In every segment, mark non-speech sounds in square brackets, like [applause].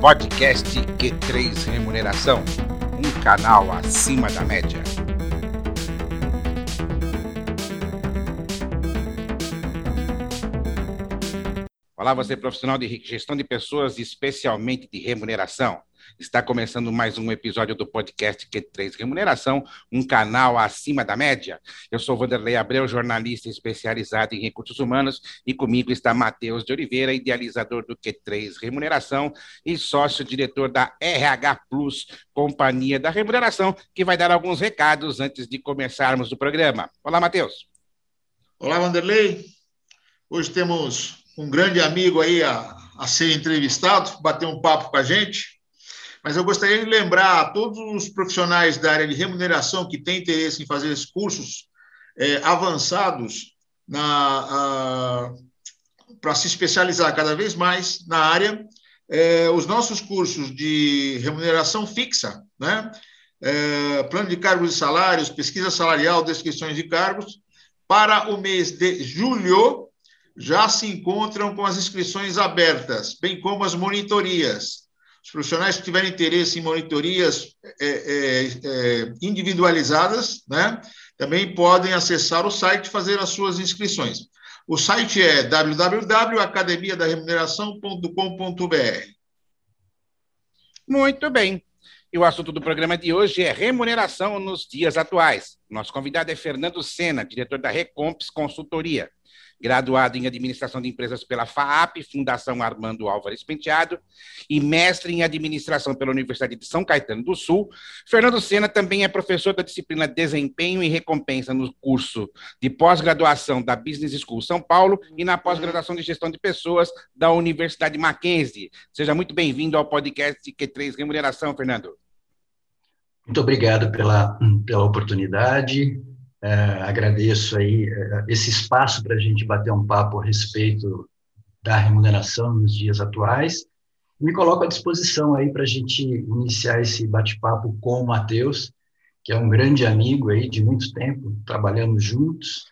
podcast Q3 Remuneração, um canal acima da média. Olá, você profissional de gestão de pessoas, especialmente de remuneração. Está começando mais um episódio do podcast Q3 Remuneração, um canal acima da média. Eu sou Vanderlei Abreu, jornalista especializado em recursos humanos, e comigo está Matheus de Oliveira, idealizador do Q3 Remuneração e sócio-diretor da RH Plus, Companhia da Remuneração, que vai dar alguns recados antes de começarmos o programa. Olá, Matheus. Olá, Vanderlei. Hoje temos um grande amigo aí a, a ser entrevistado, bater um papo com a gente. Mas eu gostaria de lembrar a todos os profissionais da área de remuneração que têm interesse em fazer esses cursos é, avançados para se especializar cada vez mais na área, é, os nossos cursos de remuneração fixa, né? É, plano de cargos e salários, pesquisa salarial, descrições de cargos, para o mês de julho já se encontram com as inscrições abertas, bem como as monitorias. Os profissionais que tiverem interesse em monitorias é, é, é, individualizadas, né, também podem acessar o site e fazer as suas inscrições. O site é www.academiadaremuneração.com.br. Muito bem. E o assunto do programa de hoje é remuneração nos dias atuais. Nosso convidado é Fernando Sena, diretor da Recomps Consultoria graduado em Administração de Empresas pela FAAP, Fundação Armando Álvares Penteado, e mestre em Administração pela Universidade de São Caetano do Sul. Fernando Sena também é professor da disciplina Desempenho e Recompensa no curso de pós-graduação da Business School São Paulo e na pós-graduação de Gestão de Pessoas da Universidade Mackenzie. Seja muito bem-vindo ao podcast Q3 Remuneração, Fernando. Muito obrigado pela, pela oportunidade. É, agradeço aí é, esse espaço para a gente bater um papo a respeito da remuneração nos dias atuais. Me coloco à disposição aí para a gente iniciar esse bate-papo com o Matheus, que é um grande amigo aí de muito tempo, trabalhamos juntos,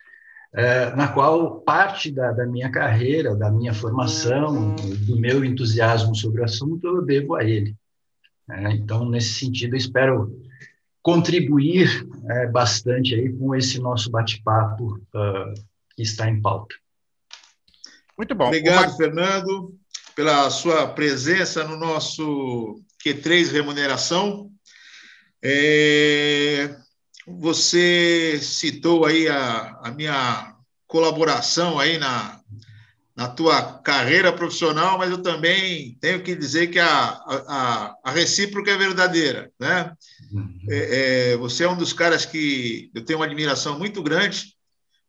é, na qual parte da, da, minha carreira, da minha formação, do meu entusiasmo sobre o assunto, eu devo a ele. Então, nesse sentido, espero contribuir é, bastante aí com esse nosso bate-papo uh, que está em pauta. Muito bom. Obrigado, Uma... Fernando, pela sua presença no nosso Q3 Remuneração. É... Você citou aí a, a minha colaboração aí na, na tua carreira profissional, mas eu também tenho que dizer que a, a, a recíproca é verdadeira, né? Uhum. É, é, você é um dos caras que eu tenho uma admiração muito grande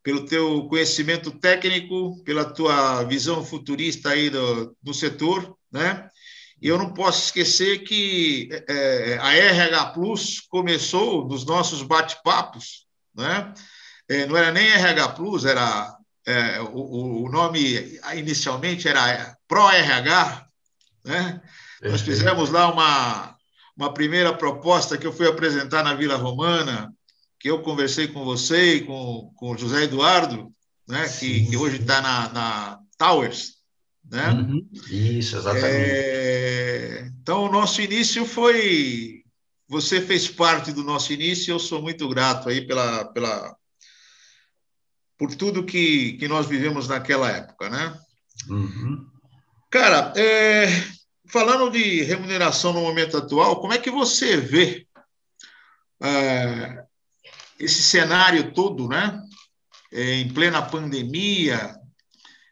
pelo teu conhecimento técnico, pela tua visão futurista aí do, do setor, né? E eu não posso esquecer que é, a RH Plus começou nos nossos bate-papos, né? É, não era nem RH Plus, era é, o, o, nome inicialmente era Pro-RH, né? Nós fizemos lá uma, uma primeira proposta que eu fui apresentar na Vila Romana, que eu conversei com você e com, com o José Eduardo, né? que, que hoje está na, na Towers. Né? Uhum. Isso, exatamente. É, então, o nosso início foi. Você fez parte do nosso início, eu sou muito grato aí pela, pela, por tudo que, que nós vivemos naquela época, né? Uhum. Cara, é, falando de remuneração no momento atual, como é que você vê é, esse cenário todo, né? É, em plena pandemia,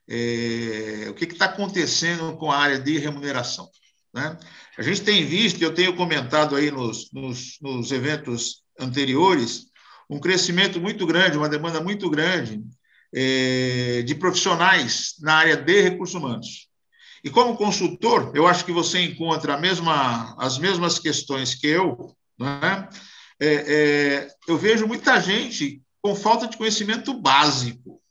é, o que está acontecendo com a área de remuneração? Né? A gente tem visto, eu tenho comentado aí nos, nos, nos eventos anteriores, um crescimento muito grande, uma demanda muito grande é, de profissionais na área de recursos humanos. E como consultor, eu acho que você encontra mesma, as mesmas questões que eu, né? É, é, eu vejo muita gente com falta de conhecimento básico.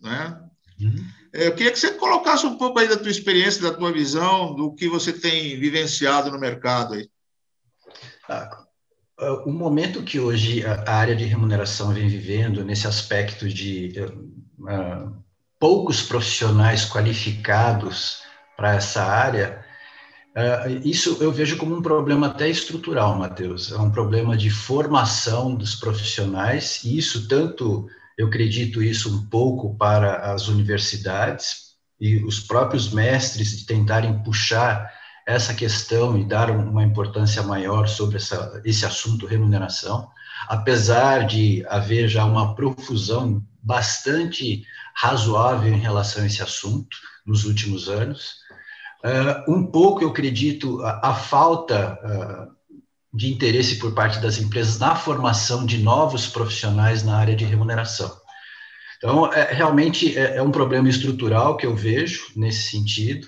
Né? Uhum. É, eu queria que você colocasse um pouco aí da tua experiência, da tua visão, do que você tem vivenciado no mercado aí. Ah, o momento que hoje a área de remuneração vem vivendo, nesse aspecto de uh, poucos profissionais qualificados para essa área, Uh, isso eu vejo como um problema até estrutural, Matheus. É um problema de formação dos profissionais, e isso tanto, eu acredito isso um pouco para as universidades e os próprios mestres de tentarem puxar essa questão e dar uma importância maior sobre essa, esse assunto remuneração, apesar de haver já uma profusão bastante razoável em relação a esse assunto nos últimos anos. Uh, um pouco, eu acredito, a, a falta uh, de interesse por parte das empresas na formação de novos profissionais na área de remuneração. Então, é, realmente é, é um problema estrutural que eu vejo nesse sentido,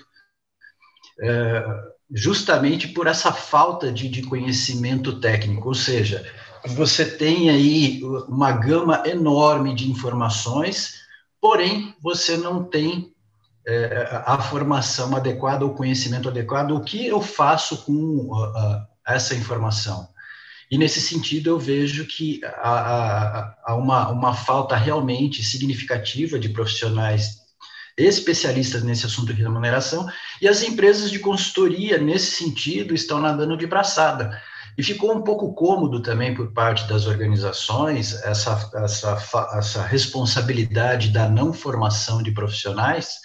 é, justamente por essa falta de, de conhecimento técnico, ou seja, você tem aí uma gama enorme de informações, porém você não tem é, a formação adequada, o conhecimento adequado, o que eu faço com uh, essa informação. E nesse sentido eu vejo que há, há uma, uma falta realmente significativa de profissionais especialistas nesse assunto de remuneração, e as empresas de consultoria, nesse sentido, estão nadando de braçada. E ficou um pouco cômodo também por parte das organizações essa, essa, essa responsabilidade da não formação de profissionais,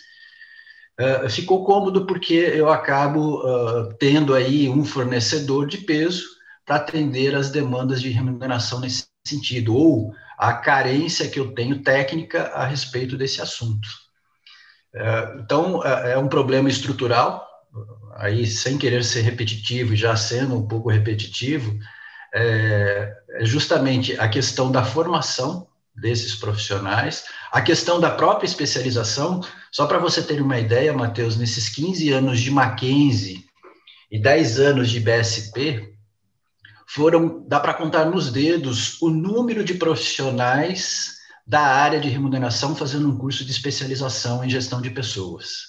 uh, ficou cômodo porque eu acabo uh, tendo aí um fornecedor de peso para atender as demandas de remuneração nesse sentido, ou a carência que eu tenho técnica a respeito desse assunto. Uh, então, é um problema estrutural, aí sem querer ser repetitivo, já sendo um pouco repetitivo, é justamente a questão da formação desses profissionais, a questão da própria especialização, só para você ter uma ideia, Matheus, nesses 15 anos de Mackenzie e 10 anos de BSP, foram, dá para contar nos dedos, o número de profissionais da área de remuneração fazendo um curso de especialização em gestão de pessoas.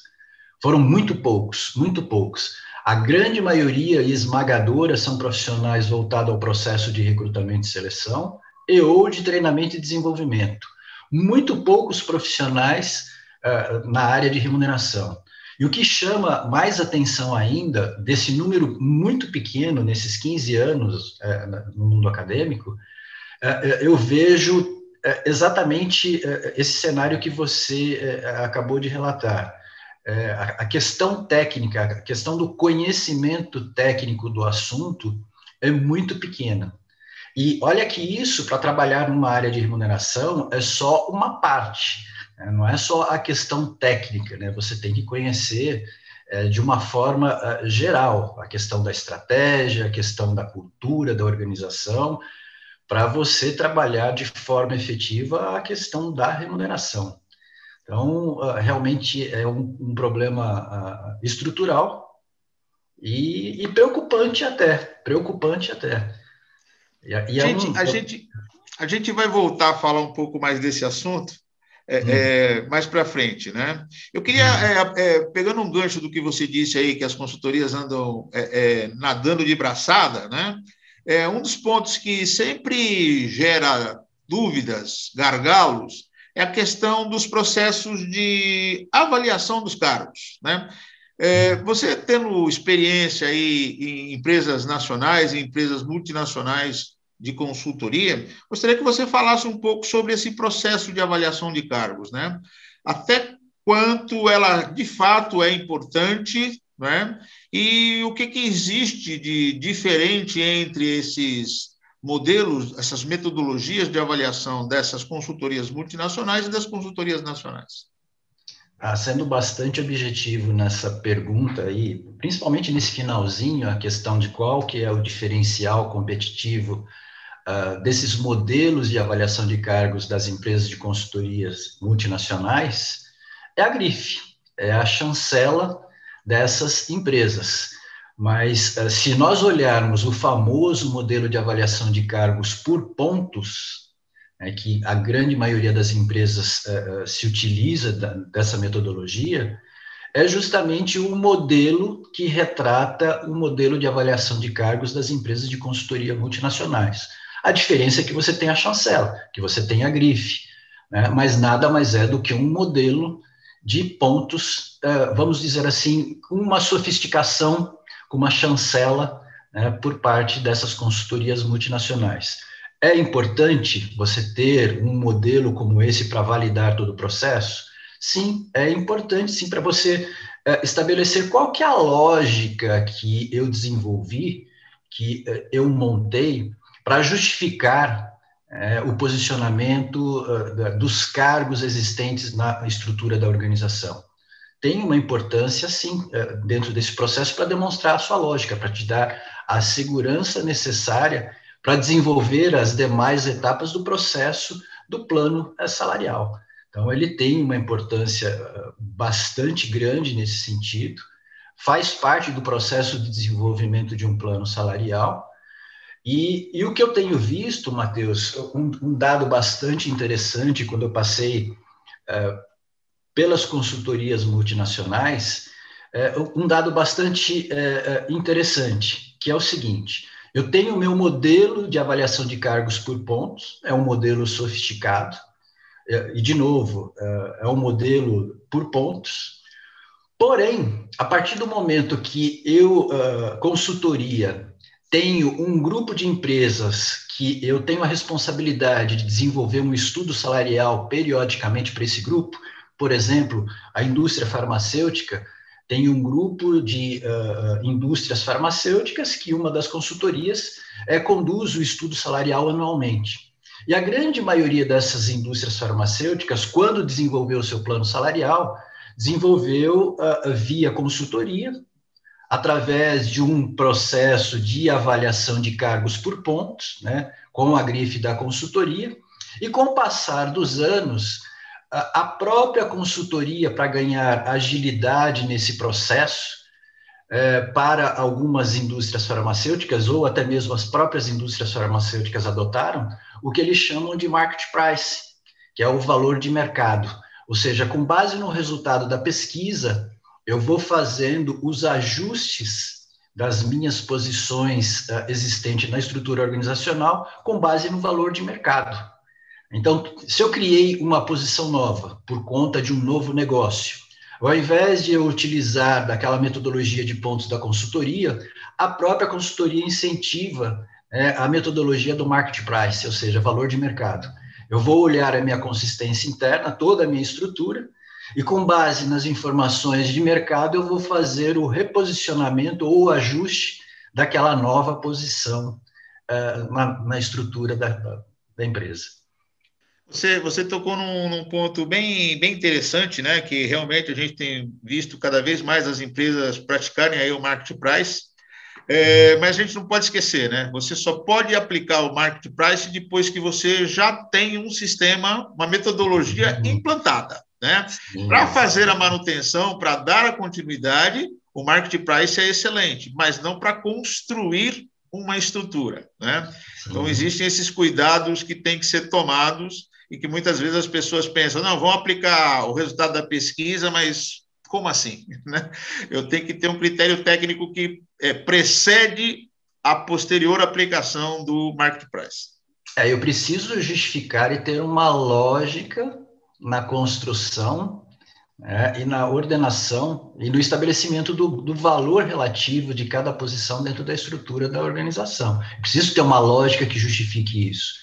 Foram muito poucos, muito poucos. A grande maioria esmagadora são profissionais voltados ao processo de recrutamento e seleção e ou de treinamento e desenvolvimento. Muito poucos profissionais uh, na área de remuneração. E o que chama mais atenção ainda, desse número muito pequeno, nesses 15 anos uh, no mundo acadêmico, uh, eu vejo exatamente esse cenário que você acabou de relatar a questão técnica, a questão do conhecimento técnico do assunto é muito pequena. E olha que isso, para trabalhar numa área de remuneração, é só uma parte, né? não é só a questão técnica, né? você tem que conhecer é, de uma forma uh, geral a questão da estratégia, a questão da cultura da organização, para você trabalhar de forma efetiva a questão da remuneração. Então, ah, realmente é um, um problema estrutural e, e, preocupante até, preocupante até. E, e gente, é um... a, gente, a gente vai voltar a falar um pouco mais desse assunto é, hum. é, mais para frente, né? Eu queria, hum. é, é, pegando um gancho do que você disse aí, que as consultorias andam é, é, nadando de braçada, né? É, um dos pontos que sempre gera dúvidas, gargalos, é a questão dos processos de avaliação dos cargos. Né? É, você tendo experiência aí em empresas nacionais e empresas multinacionais de consultoria, gostaria que você falasse um pouco sobre esse processo de avaliação de cargos, né? Até quanto ela de fato é importante, né? E o que, que existe de diferente entre esses modelos, essas metodologias de avaliação dessas consultorias multinacionais e das consultorias nacionais? Ah, sendo bastante objetivo nessa pergunta aí, principalmente nesse finalzinho, a questão de qual que é o diferencial competitivo uh, desses modelos de avaliação de cargos das empresas de consultorias multinacionais, é a grife, é a chancela dessas empresas. Mas eh, se nós olharmos o famoso modelo de avaliação de cargos por pontos, é que a grande maioria das empresas uh, se utiliza da, dessa metodologia, é justamente o modelo que retrata o modelo de avaliação de cargos das empresas de consultoria multinacionais. A diferença é que você tem a chancela, que você tem a grife, né? mas nada mais é do que um modelo de pontos, uh, vamos dizer assim, uma sofisticação com uma chancela né, por parte dessas consultorias multinacionais. É importante você ter um modelo como esse para validar todo o processo? Sim, é importante sim para você é, estabelecer qual que é a lógica que eu desenvolvi, que é, eu montei para justificar é, o posicionamento dos cargos existentes na estrutura da organização. Tem uma importância, sim, dentro desse processo para demonstrar a sua lógica, para te dar a segurança necessária para desenvolver as demais etapas do processo do plano salarial. Então, ele tem uma importância uh, bastante grande nesse sentido, faz parte do processo de desenvolvimento de um plano salarial e, e o que eu tenho visto, Matheus, um, um, dado bastante interessante quando eu passei uh, pelas consultorias multinacionais, uh, um dado bastante uh, interessante, que é o seguinte: eu tenho o meu modelo de avaliação de cargos por pontos, é um modelo sofisticado, e, de novo, é um modelo por pontos, porém, a partir do momento que eu, consultoria, tenho um grupo de empresas que eu tenho a responsabilidade de desenvolver um estudo salarial periodicamente para esse grupo, por exemplo, a indústria farmacêutica tem um grupo de uh, indústrias farmacêuticas que uma das consultorias é, conduz o estudo salarial anualmente. E a grande maioria dessas indústrias farmacêuticas, quando desenvolveu seu plano salarial, desenvolveu uh, via consultoria, através de um processo de avaliação de cargos por pontos, né, com a grife da consultoria, e com o passar dos anos, a própria consultoria, para ganhar agilidade nesse processo, é, para algumas indústrias farmacêuticas, ou até mesmo as próprias indústrias farmacêuticas adotaram, o que eles chamam de market price, que é o valor de mercado. Ou seja, com base no resultado da pesquisa, eu vou fazendo os ajustes das minhas posições uh, existentes na estrutura organizacional com base no valor de mercado. Então, se eu criei uma posição nova por conta de um novo negócio, ao invés de eu utilizar daquela metodologia de pontos da consultoria, a própria consultoria incentiva é, a metodologia do market price, ou seja, valor de mercado. Eu vou olhar a minha consistência interna, toda a minha estrutura, e com base nas informações de mercado, eu vou fazer o reposicionamento ou o ajuste daquela nova posição uh, na, na, estrutura da, da, empresa. Você, você tocou num, num, ponto bem, bem interessante, né? Que realmente a gente tem visto cada vez mais as empresas praticarem aí o market price, é, mas a gente não pode esquecer, né? Você só pode aplicar o market price depois que você já tem um sistema, uma metodologia uhum. implantada. Né? Para fazer a manutenção, para dar a continuidade, o market price é excelente, mas não para construir uma estrutura. Né? Então, existem esses cuidados que têm que ser tomados e que muitas vezes as pessoas pensam, não, vão aplicar o resultado da pesquisa, mas como assim? [laughs] Né? Eu tenho que ter um critério técnico que é, precede a posterior aplicação do market price. É, eu preciso justificar e ter uma lógica na construção né, e na ordenação e no estabelecimento do, do, valor relativo de cada posição dentro da estrutura da organização. Preciso ter uma lógica que justifique isso.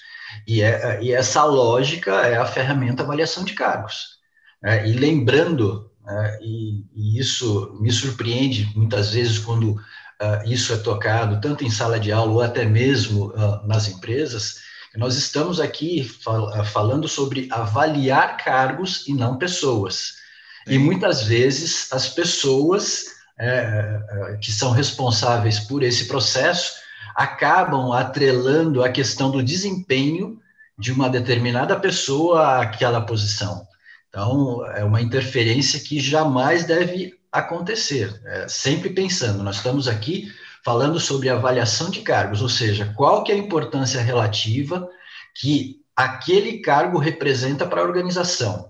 E, é, e essa lógica é a ferramenta avaliação de cargos. É, e lembrando, é, e, e, isso me surpreende muitas vezes quando uh, isso é tocado, tanto em sala de aula ou até mesmo uh, nas empresas, nós estamos aqui fal eh, falando sobre avaliar cargos e não pessoas. E muitas vezes as pessoas é, que são responsáveis por esse processo acabam atrelando a questão do desempenho de uma determinada pessoa àquela posição. Então, é uma interferência que jamais deve acontecer. É, sempre pensando, nós estamos aqui falando sobre avaliação de cargos, ou seja, qual que é a importância relativa que aquele cargo representa para a organização.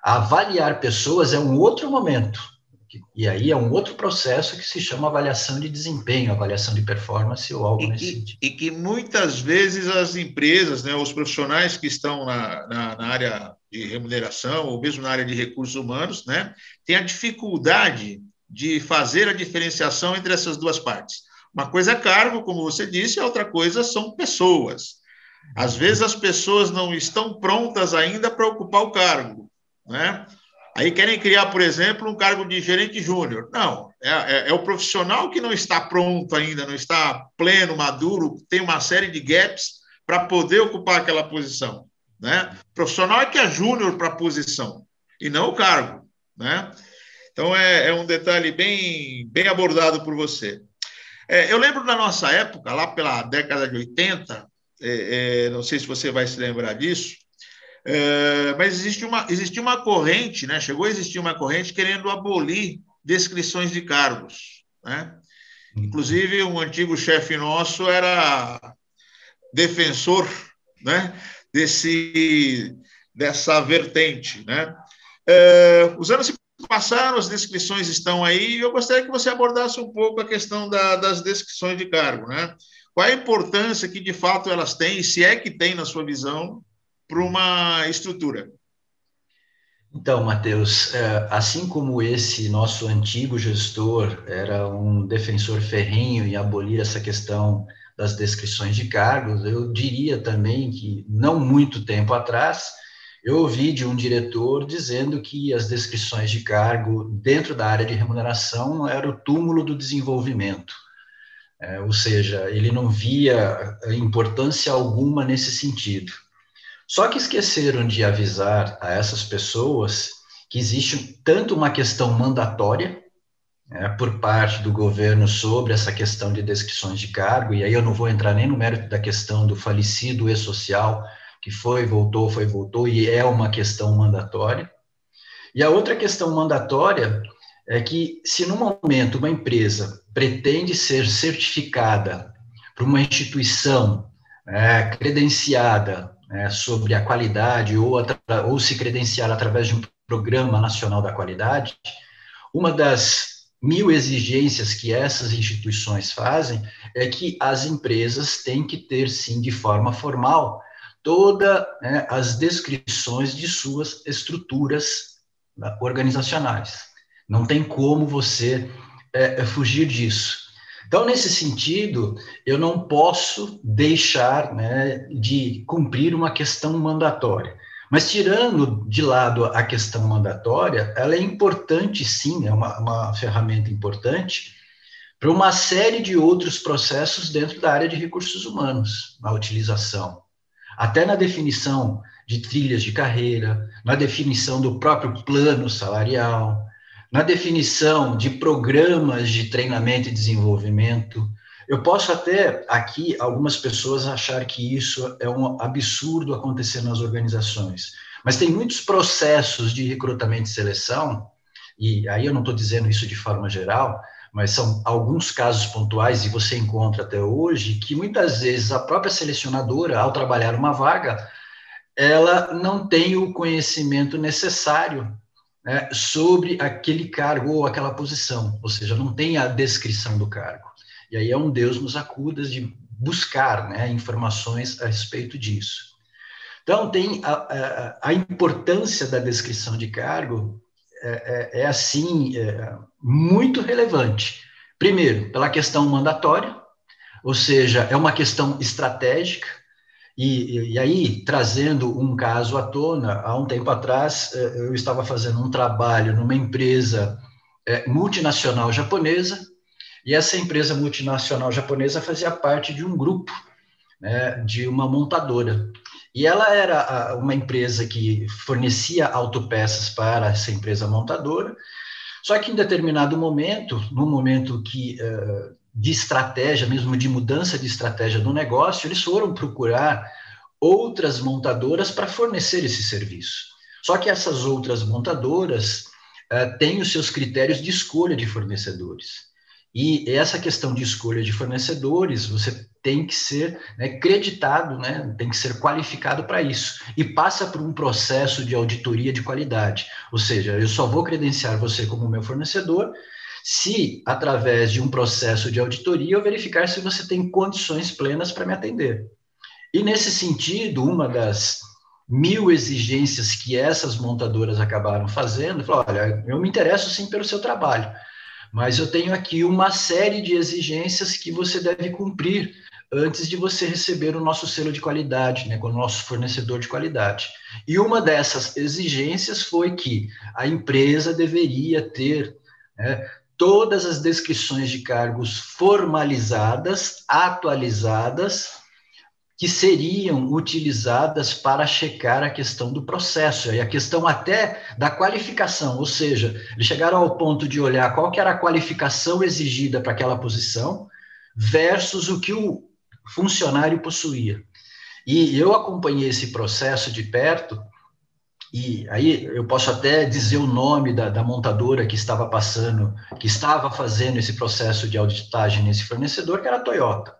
Avaliar pessoas é um outro momento, e aí é um outro processo que se chama avaliação de desempenho, avaliação de performance ou algo e nesse que, sentido. E que muitas vezes as empresas, né, os profissionais que estão na, na, na, área de remuneração ou mesmo na área de recursos humanos, né, têm a dificuldade de fazer a diferenciação entre essas duas partes. Uma coisa é cargo, como você disse, a outra coisa são pessoas. Às vezes as pessoas não estão prontas ainda para ocupar o cargo, né? Aí querem criar, por exemplo, um cargo de gerente júnior. Não, é, é, é, o profissional que não está pronto ainda, não está pleno, maduro, tem uma série de gaps para poder ocupar aquela posição. Né? O profissional é que é júnior para a posição, e não o cargo. Né? Então, é, é um detalhe bem, bem abordado por você. É, eu lembro da nossa época, lá pela década de 80, é, é, não sei se você vai se lembrar disso, é, mas existe uma, existia uma corrente, né? chegou a existir uma corrente querendo abolir descrições de cargos. Né? Uhum. Inclusive, um antigo chefe nosso era defensor né? Desse, dessa vertente. Né? É, os anos se passaram, as descrições estão aí, e eu gostaria que você abordasse um pouco a questão da, das descrições de cargo. Né? Qual a importância que, de fato, elas têm, e se é que tem, na sua visão, para uma estrutura. Então, Matheus, é, assim como esse nosso antigo gestor era um defensor ferrenho em abolir essa questão das descrições de cargos, eu diria também que, não muito tempo atrás, eu ouvi de um diretor dizendo que as descrições de cargo dentro da área de remuneração era o túmulo do desenvolvimento. É, ou seja, ele não via importância alguma nesse sentido. Só que esqueceram de avisar a essas pessoas que existe tanto uma questão mandatória né, por parte do governo sobre essa questão de descrições de cargo, e aí eu não vou entrar nem no mérito da questão do falecido e-social, que foi, voltou, foi, voltou, e é uma questão mandatória. E a outra questão mandatória é que, se no momento uma empresa pretende ser certificada por uma instituição é, credenciada né, sobre a qualidade ou, ou se credenciar através de um programa nacional da qualidade, uma das mil exigências que essas instituições fazem é que as empresas têm que ter, sim, de forma formal, todas né, as descrições de suas estruturas né, organizacionais. Não tem como você é, fugir disso. Então, nesse sentido, eu não posso deixar né, de cumprir uma questão mandatória. Mas, tirando de lado a questão mandatória, ela é importante, sim, é uma, uma ferramenta importante para uma série de outros processos dentro da área de recursos humanos, na utilização. Até na definição de trilhas de carreira, na definição do próprio plano salarial, na definição de programas de treinamento e desenvolvimento. Eu posso até aqui algumas pessoas achar que isso é um absurdo acontecer nas organizações, mas tem muitos processos de recrutamento e seleção, e aí eu não estou dizendo isso de forma geral, mas são alguns casos pontuais e você encontra até hoje que muitas vezes a própria selecionadora, ao trabalhar uma vaga, ela não tem o conhecimento necessário né, sobre aquele cargo ou aquela posição, ou seja, não tem a descrição do cargo. E aí é um Deus nos acuda de buscar né, informações a respeito disso. Então, tem a, a, a importância da descrição de cargo é, é, é assim, é, muito relevante. Primeiro, pela questão mandatória, ou seja, é uma questão estratégica, e, e, aí, trazendo um caso à tona, há um tempo atrás, eh, eu estava fazendo um trabalho numa empresa eh, multinacional japonesa, e essa empresa multinacional japonesa fazia parte de um grupo, né, de uma montadora. E ela era uma empresa que fornecia autopeças para essa empresa montadora, só que em determinado momento, no momento que uh, de estratégia, mesmo de mudança de estratégia do negócio, eles foram procurar outras montadoras para fornecer esse serviço. Só que essas outras montadoras uh, têm os seus critérios de escolha de fornecedores. E essa questão de escolha de fornecedores, você tem que ser né, creditado, né, tem que ser qualificado para isso. E passa por um processo de auditoria de qualidade. Ou seja, eu só vou credenciar você como meu fornecedor se, através de um processo de auditoria, eu verificar se você tem condições plenas para me atender. E, nesse sentido, uma das mil exigências que essas montadoras acabaram fazendo, falou, olha, eu me interesso sim pelo seu trabalho, mas eu tenho aqui uma série de exigências que você deve cumprir antes de você receber o nosso selo de qualidade, né, com o nosso fornecedor de qualidade. E uma dessas exigências foi que a empresa deveria ter né, todas as descrições de cargos formalizadas, atualizadas, que seriam utilizadas para checar a questão do processo e a questão até da qualificação, ou seja, eles chegaram ao ponto de olhar qual que era a qualificação exigida para aquela posição versus o que o funcionário possuía. E eu acompanhei esse processo de perto e aí eu posso até dizer o nome da, da, montadora que estava passando, que estava fazendo esse processo de auditagem nesse fornecedor, que era a Toyota.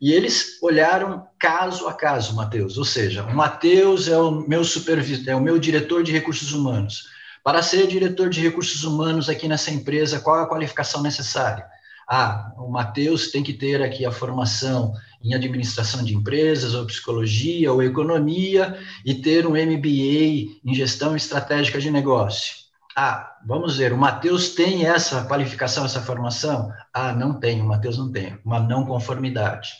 E eles olharam caso a caso, Matheus. Ou seja, o Matheus é o meu supervisor, é o meu diretor de recursos humanos. Para ser diretor de recursos humanos aqui nessa empresa, qual é a qualificação necessária? Ah, o Matheus tem que ter aqui a formação em administração de empresas, ou psicologia, ou economia, e ter um MBA em gestão estratégica de negócio. Ah, vamos ver, o Matheus tem essa qualificação, essa formação? Ah, não tem, o Matheus não tem, uma não conformidade.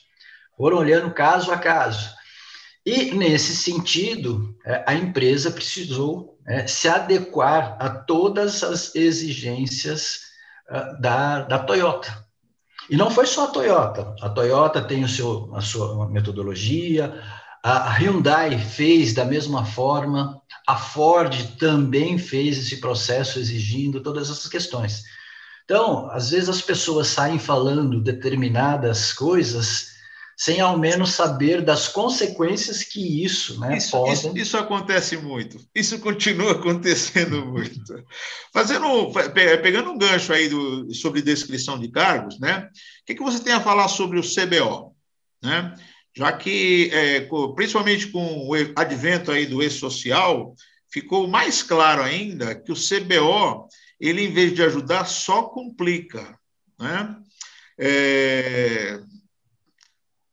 Foram olhando caso a caso. E, nesse sentido, é, a empresa precisou é, se adequar a todas as exigências da, da Toyota. E não foi só a Toyota. A Toyota tem o seu, a sua metodologia, a Hyundai fez da mesma forma, a Ford também fez esse processo exigindo todas essas questões. Então, às vezes as pessoas saem falando determinadas coisas sem ao menos saber das consequências que isso, né, isso, podem... isso, isso acontece muito. Isso continua [laughs] acontecendo muito. Fazendo, pegando um gancho aí do, sobre descrição de cargos, né? O que, que você tem a falar sobre o CBO, né? Já que, é, principalmente com o advento aí do e-social, ficou mais claro ainda que o CBO, ele em vez de ajudar, só complica, né? É,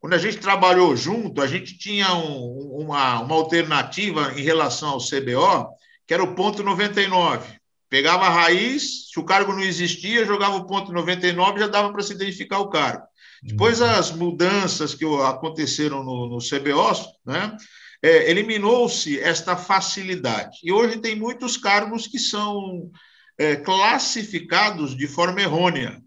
quando a gente trabalhou junto, a gente tinha um, uma, uma alternativa em relação ao CBO, que era o ponto 99. Pegava a raiz, se o cargo não existia, jogava o ponto 99 já dava para se identificar o cargo. Depois, uhum. as mudanças que aconteceram no, no CBO, né, é, eliminou-se esta facilidade. E hoje tem muitos cargos que são é, classificados de forma errônea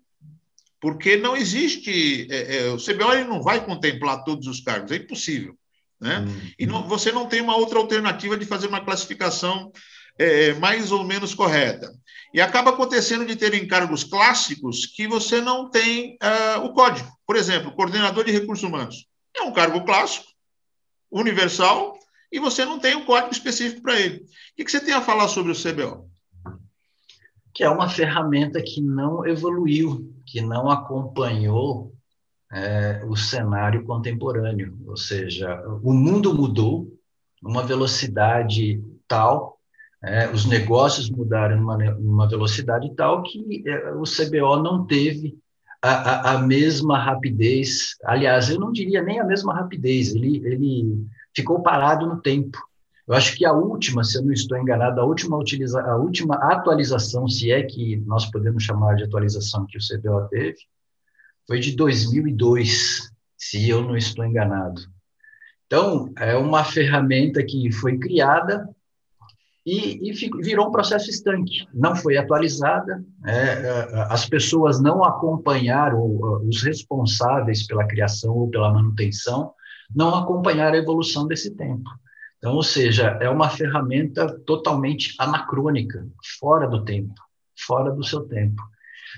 porque não existe. É, é, o CBO não vai contemplar todos os cargos, é impossível. Né? Uhum. E não, você não tem uma outra alternativa de fazer uma classificação é, mais ou menos correta. E acaba acontecendo de ter cargos clássicos que você não tem uh, o código. Por exemplo, coordenador de recursos humanos. É um cargo clássico, universal, e você não tem um código específico para ele. O que você tem a falar sobre o CBO? Que é uma ferramenta que não evoluiu que não acompanhou é, o cenário contemporâneo, ou seja, o mundo mudou numa velocidade tal, é, os negócios mudaram numa, numa velocidade tal que é, o CBO não teve a, a, a, mesma rapidez, aliás, eu não diria nem a mesma rapidez, ele, ele ficou parado no tempo. Eu acho que a última, se eu não estou enganado, a última, utiliza, a última atualização, se é que nós podemos chamar de atualização que o CBO teve, foi de 2002, se eu não estou enganado. Então, é uma ferramenta que foi criada e, e virou um processo estanque. Não foi atualizada, é, é, as pessoas não acompanharam, os responsáveis pela criação ou pela manutenção, não acompanharam a evolução desse tempo. Então, ou seja, é uma ferramenta totalmente anacrônica, fora do tempo, fora do seu tempo.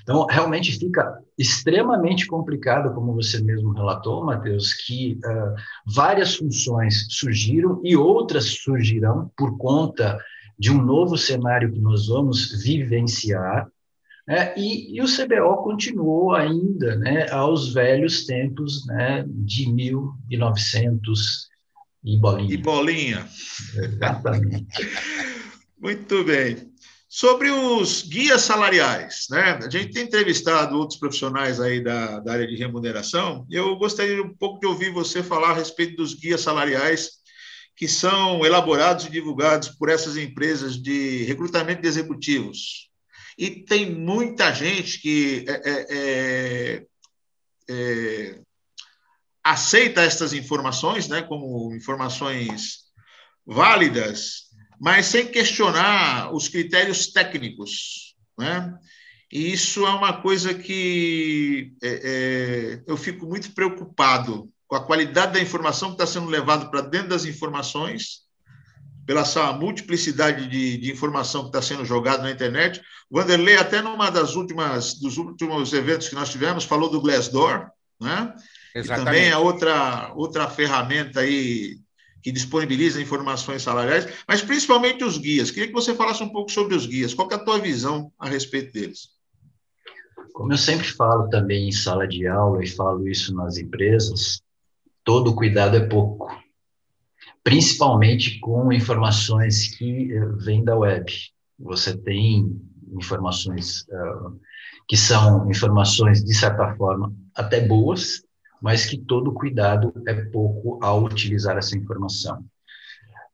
Então, realmente fica extremamente complicado, como você mesmo relatou, Matheus, que uh, várias funções surgiram e outras surgirão por conta de um novo cenário que nós vamos vivenciar, né? e, e, o CBO continuou ainda né, aos velhos tempos né, de 1900 e bolinha. E bolinha. Exatamente. [laughs] Muito bem. Sobre os guias salariais, né? A gente tem entrevistado outros profissionais aí da, da área de remuneração. Eu gostaria um pouco de ouvir você falar a respeito dos guias salariais que são elaborados e divulgados por essas empresas de recrutamento de executivos. e tem muita gente que é, é, é, é aceita estas informações né, como informações válidas, mas sem questionar os critérios técnicos. Né? E isso é uma coisa que é, é, eu fico muito preocupado com a qualidade da informação que está sendo levada para dentro das informações, pela essa multiplicidade de, de informação que está sendo jogada na internet. O Vanderlei, até numa das últimas dos últimos eventos que nós tivemos, falou do Glassdoor, né? Exatamente. também é outra, outra ferramenta aí que disponibiliza informações salariais, mas principalmente os guias. Queria que você falasse um pouco sobre os guias. Qual é a tua visão a respeito deles? Como eu sempre falo também em sala de aula e falo isso nas empresas, todo cuidado é pouco, principalmente com informações que eh, vêm da web. Você tem informações uh, que são informações, de certa forma, até boas, mas que todo cuidado é pouco ao utilizar essa informação.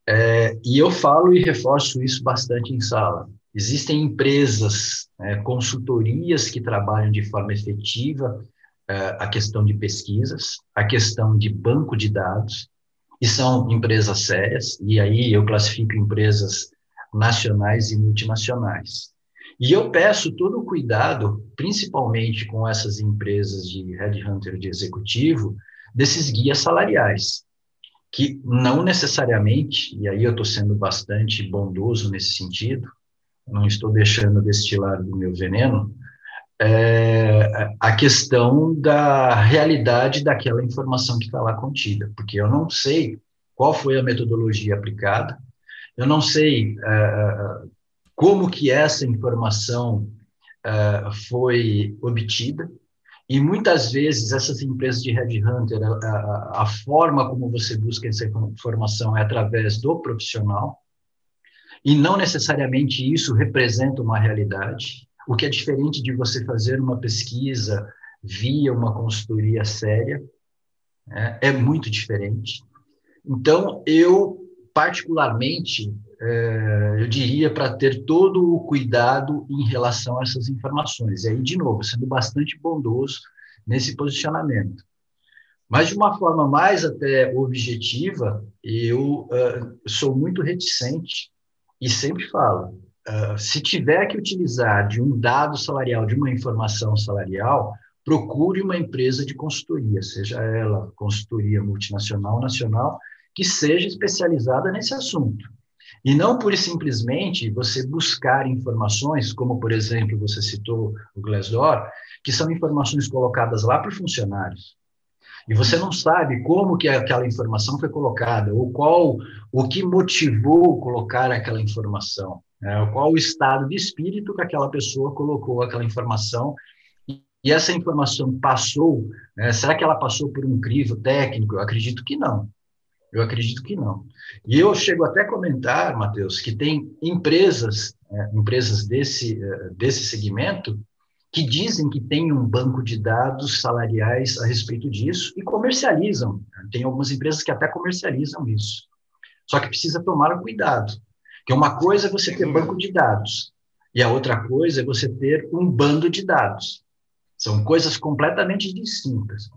É, e eu falo e reforço isso bastante em sala. Existem empresas, é, consultorias que trabalham de forma efetiva é, a questão de pesquisas, a questão de banco de dados, e são empresas sérias, e aí eu classifico empresas nacionais e multinacionais. E eu peço todo o cuidado, principalmente com essas empresas de headhunter de executivo, desses guias salariais, que não necessariamente, e aí eu estou sendo bastante bondoso nesse sentido, não estou deixando destilar do meu veneno, é a questão da realidade daquela informação que está lá contida, porque eu não sei qual foi a metodologia aplicada, eu não sei é, como que essa informação uh, foi obtida, e muitas vezes essas empresas de headhunter, a, a, a forma como você busca essa informação é através do profissional, e não necessariamente isso representa uma realidade, o que é diferente de você fazer uma pesquisa via uma consultoria séria, é, é muito diferente. Então, eu, particularmente, é, eu diria, para ter todo o cuidado em relação a essas informações. E aí, de novo, sendo bastante bondoso nesse posicionamento. Mas, de uma forma mais até objetiva, eu uh, sou muito reticente e sempre falo: uh, se tiver que utilizar de um dado salarial, de uma informação salarial, procure uma empresa de consultoria, seja ela consultoria multinacional ou nacional, que seja especializada nesse assunto. E não por simplesmente você buscar informações, como, por exemplo, você citou o Glassdoor, que são informações colocadas lá por funcionários. E você não sabe como que aquela informação foi colocada, ou qual o que motivou colocar aquela informação, né? qual o estado de espírito que aquela pessoa colocou aquela informação e essa informação passou, né? será que ela passou por um crivo técnico? Eu acredito que não. Eu acredito que não. E eu chego até a comentar, Matheus, que tem empresas, é, empresas desse, é, desse segmento, que dizem que tem um banco de dados salariais a respeito disso e comercializam. Tem algumas empresas que até comercializam isso. Só que precisa tomar cuidado. Que uma coisa é você ter banco de dados e a outra coisa é você ter um bando de dados. São coisas completamente distintas.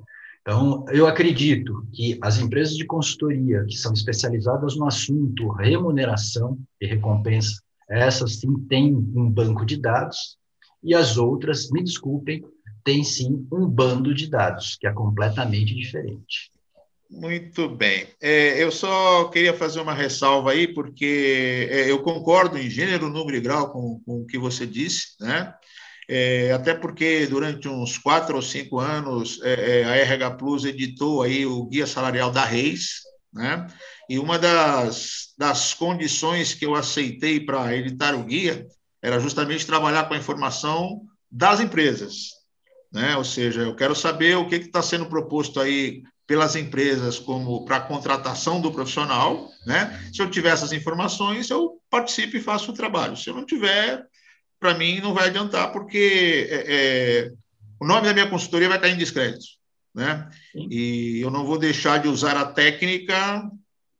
Então, eu acredito que as empresas de consultoria que são especializadas no assunto remuneração e recompensa, essas sim têm um banco de dados, e as outras, me desculpem, têm sim um bando de dados, que é completamente diferente. Muito bem. É, eu só queria fazer uma ressalva aí, porque é, eu concordo em gênero, número e grau com, com o que você disse, né? É, até porque durante uns quatro ou cinco anos é, é a RH Plus editou aí o Guia Salarial da Reis, né? E uma das, das condições que eu aceitei para editar o guia era justamente trabalhar com a informação das empresas, né? Ou seja, eu quero saber o que está sendo proposto aí pelas empresas como para a contratação do profissional, né? Se eu tiver essas informações, eu participo e faço o trabalho. Se eu não tiver, para mim não vai adiantar, porque é, é, o nome da minha consultoria vai estar em descrédito. Né? E eu não vou deixar de usar a técnica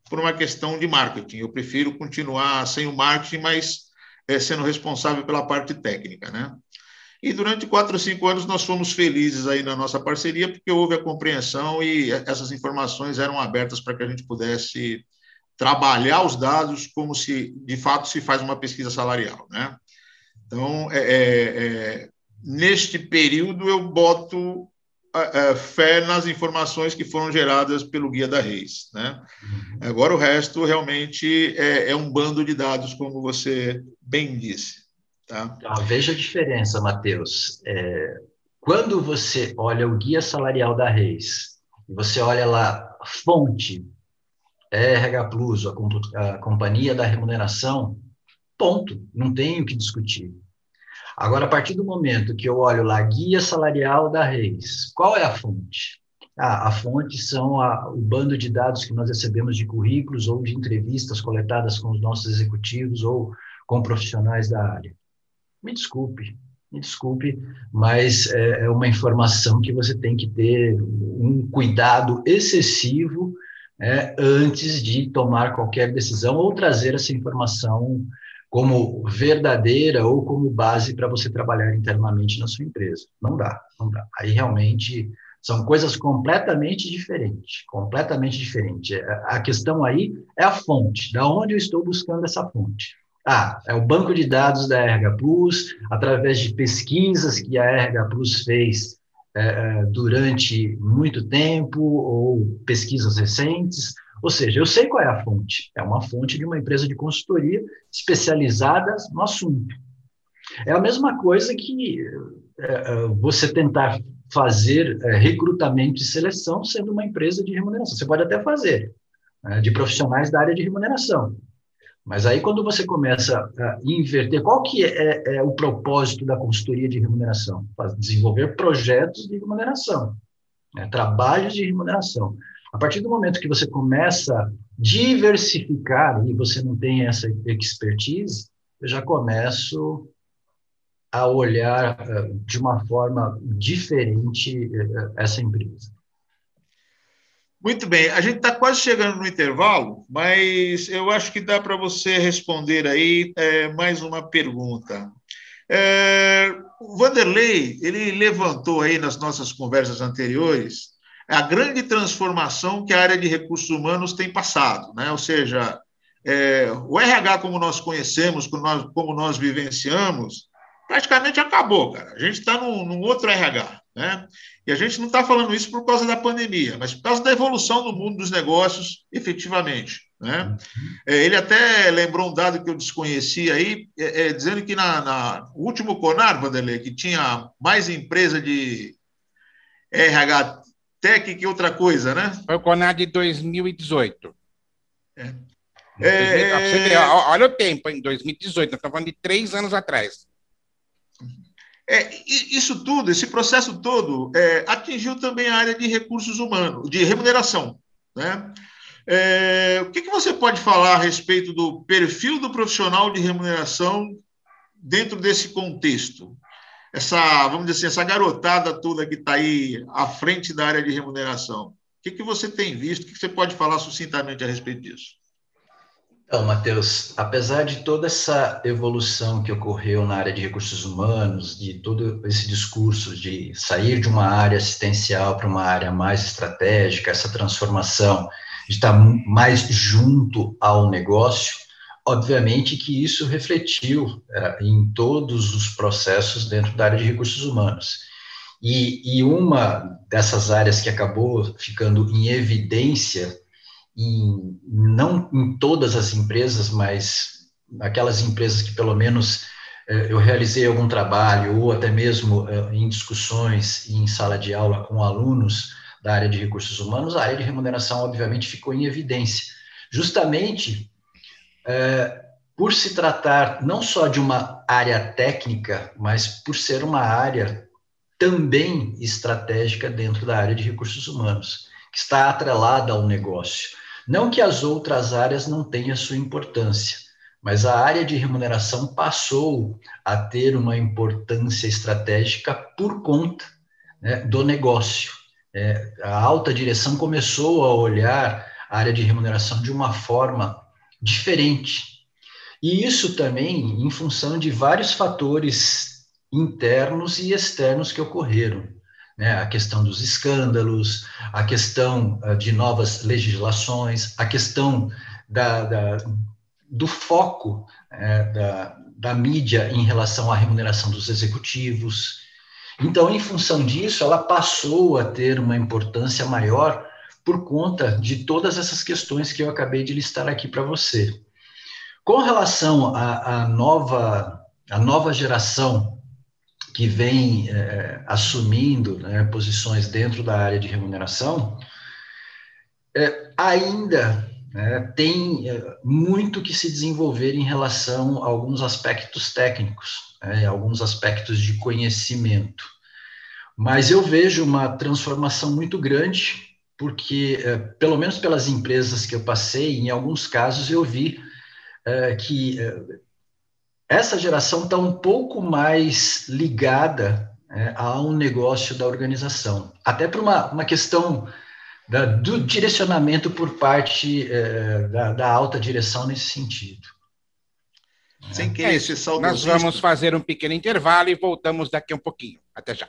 por uma questão de marketing. Eu prefiro continuar sem o marketing, mas é, sendo responsável pela parte técnica, né? E durante quatro ou cinco anos nós fomos felizes aí na nossa parceria, porque houve a compreensão e essas informações eram abertas para que a gente pudesse trabalhar os dados como se de fato se faz uma pesquisa salarial, né? Então, é, é, é neste período eu boto fé nas informações que foram geradas pelo Guia da Reis. Né? Uhum. Agora, o resto realmente é, é, um bando de dados, como você bem disse. Tá? Então, veja a diferença, Matheus. É, quando você olha o Guia Salarial da Reis, você olha lá, fonte, RH Plus, a, a Companhia da Remuneração, ponto, não tem o que discutir. Agora, a partir do momento que eu olho lá, guia salarial da Reis, qual é a fonte? Ah, a fonte são a, o bando de dados que nós recebemos de currículos ou de entrevistas coletadas com os nossos executivos ou com profissionais da área. Me desculpe, me desculpe, mas é, é uma informação que você tem que ter um cuidado excessivo é, antes de tomar qualquer decisão ou trazer essa informação como verdadeira ou como base para você trabalhar internamente na sua empresa. Não dá, não dá. Aí realmente são coisas completamente diferentes, completamente diferentes. A questão aí é a fonte, da onde eu estou buscando essa fonte. Ah, é o banco de dados da RH Plus, através de pesquisas que a RH Plus fez é, durante muito tempo, ou pesquisas recentes, ou seja, eu sei qual é a fonte. É uma fonte de uma empresa de consultoria especializada no assunto. É a mesma coisa que é, é, você tentar fazer é, recrutamento e seleção sendo uma empresa de remuneração. Você pode até fazer, né, de profissionais da área de remuneração. Mas aí, quando você começa a inverter, qual que é, é o propósito da consultoria de remuneração? Desenvolver projetos de remuneração, né, trabalhos de remuneração. A partir do momento que você começa a diversificar e você não tem essa expertise, eu já começo a olhar uh, de uma forma diferente uh, essa empresa. Muito bem, a gente está quase chegando no intervalo, mas eu acho que dá para você responder aí é, mais uma pergunta. É, o Vanderlei, ele levantou aí nas nossas conversas anteriores a grande transformação que a área de recursos humanos tem passado, né? ou seja, é, o RH como nós conhecemos, como nós, como nós vivenciamos, praticamente acabou, cara. A gente está num, num, outro RH, né? E a gente não está falando isso por causa da pandemia, mas por causa da evolução do mundo dos negócios, efetivamente. Né? Uhum. É, ele até lembrou um dado que eu desconheci aí, é, é, dizendo que na, na último Conar, Vanderlei, que tinha mais empresa de RH Tech que outra coisa, né? Foi o Conar de 2018. É. É... Olha o tempo, em 2018, nós estamos falando de três anos atrás. É, isso tudo, esse processo todo, é, atingiu também a área de recursos humanos, de remuneração. Né? É, o que, que, você pode falar a respeito do perfil do profissional de remuneração dentro desse contexto? Essa, vamos dizer assim, essa garotada toda que está aí à frente da área de remuneração? O que, que você tem visto? O que, que você pode falar sucintamente a respeito disso? Então, Matheus, apesar de toda essa evolução que ocorreu na área de recursos humanos, de todo esse discurso de sair de uma área assistencial para uma área mais estratégica, essa transformação de estar mais junto ao negócio, Obviamente que isso refletiu é, em todos os processos dentro da área de recursos humanos. E, e, uma dessas áreas que acabou ficando em evidência, em, não em todas as empresas, mas aquelas empresas que pelo menos é, eu realizei algum trabalho, ou até mesmo é, em discussões em sala de aula com alunos da área de recursos humanos, a área de remuneração, obviamente, ficou em evidência, justamente é, por se tratar não só de uma área técnica, mas por ser uma área também estratégica dentro da área de recursos humanos, que está atrelada ao negócio. Não que as outras áreas não tenham sua importância, mas a área de remuneração passou a ter uma importância estratégica por conta né, do negócio. É, a alta direção começou a olhar a área de remuneração de uma forma diferente. E isso também em função de vários fatores internos e externos que ocorreram. Né? A questão dos escândalos, a questão uh, de novas legislações, a questão da, da do foco é, da, da mídia em relação à remuneração dos executivos. Então, em função disso, ela passou a ter uma importância maior por conta de todas essas questões que eu acabei de listar aqui para você. Com relação à, à, nova, à nova geração que vem é, assumindo né, posições dentro da área de remuneração, é, ainda né, tem é, muito que se desenvolver em relação a alguns aspectos técnicos, né, alguns aspectos de conhecimento. Mas eu vejo uma transformação muito grande, porque, é, pelo menos pelas empresas que eu passei, em alguns casos eu vi é, que essa geração está um pouco mais ligada a um negócio da organização, até por uma, uma questão da, do direcionamento por parte é, da, da, alta direção nesse sentido. Sem é. querer esse Nós vamos fazer um pequeno intervalo e voltamos daqui a um pouquinho. Até já.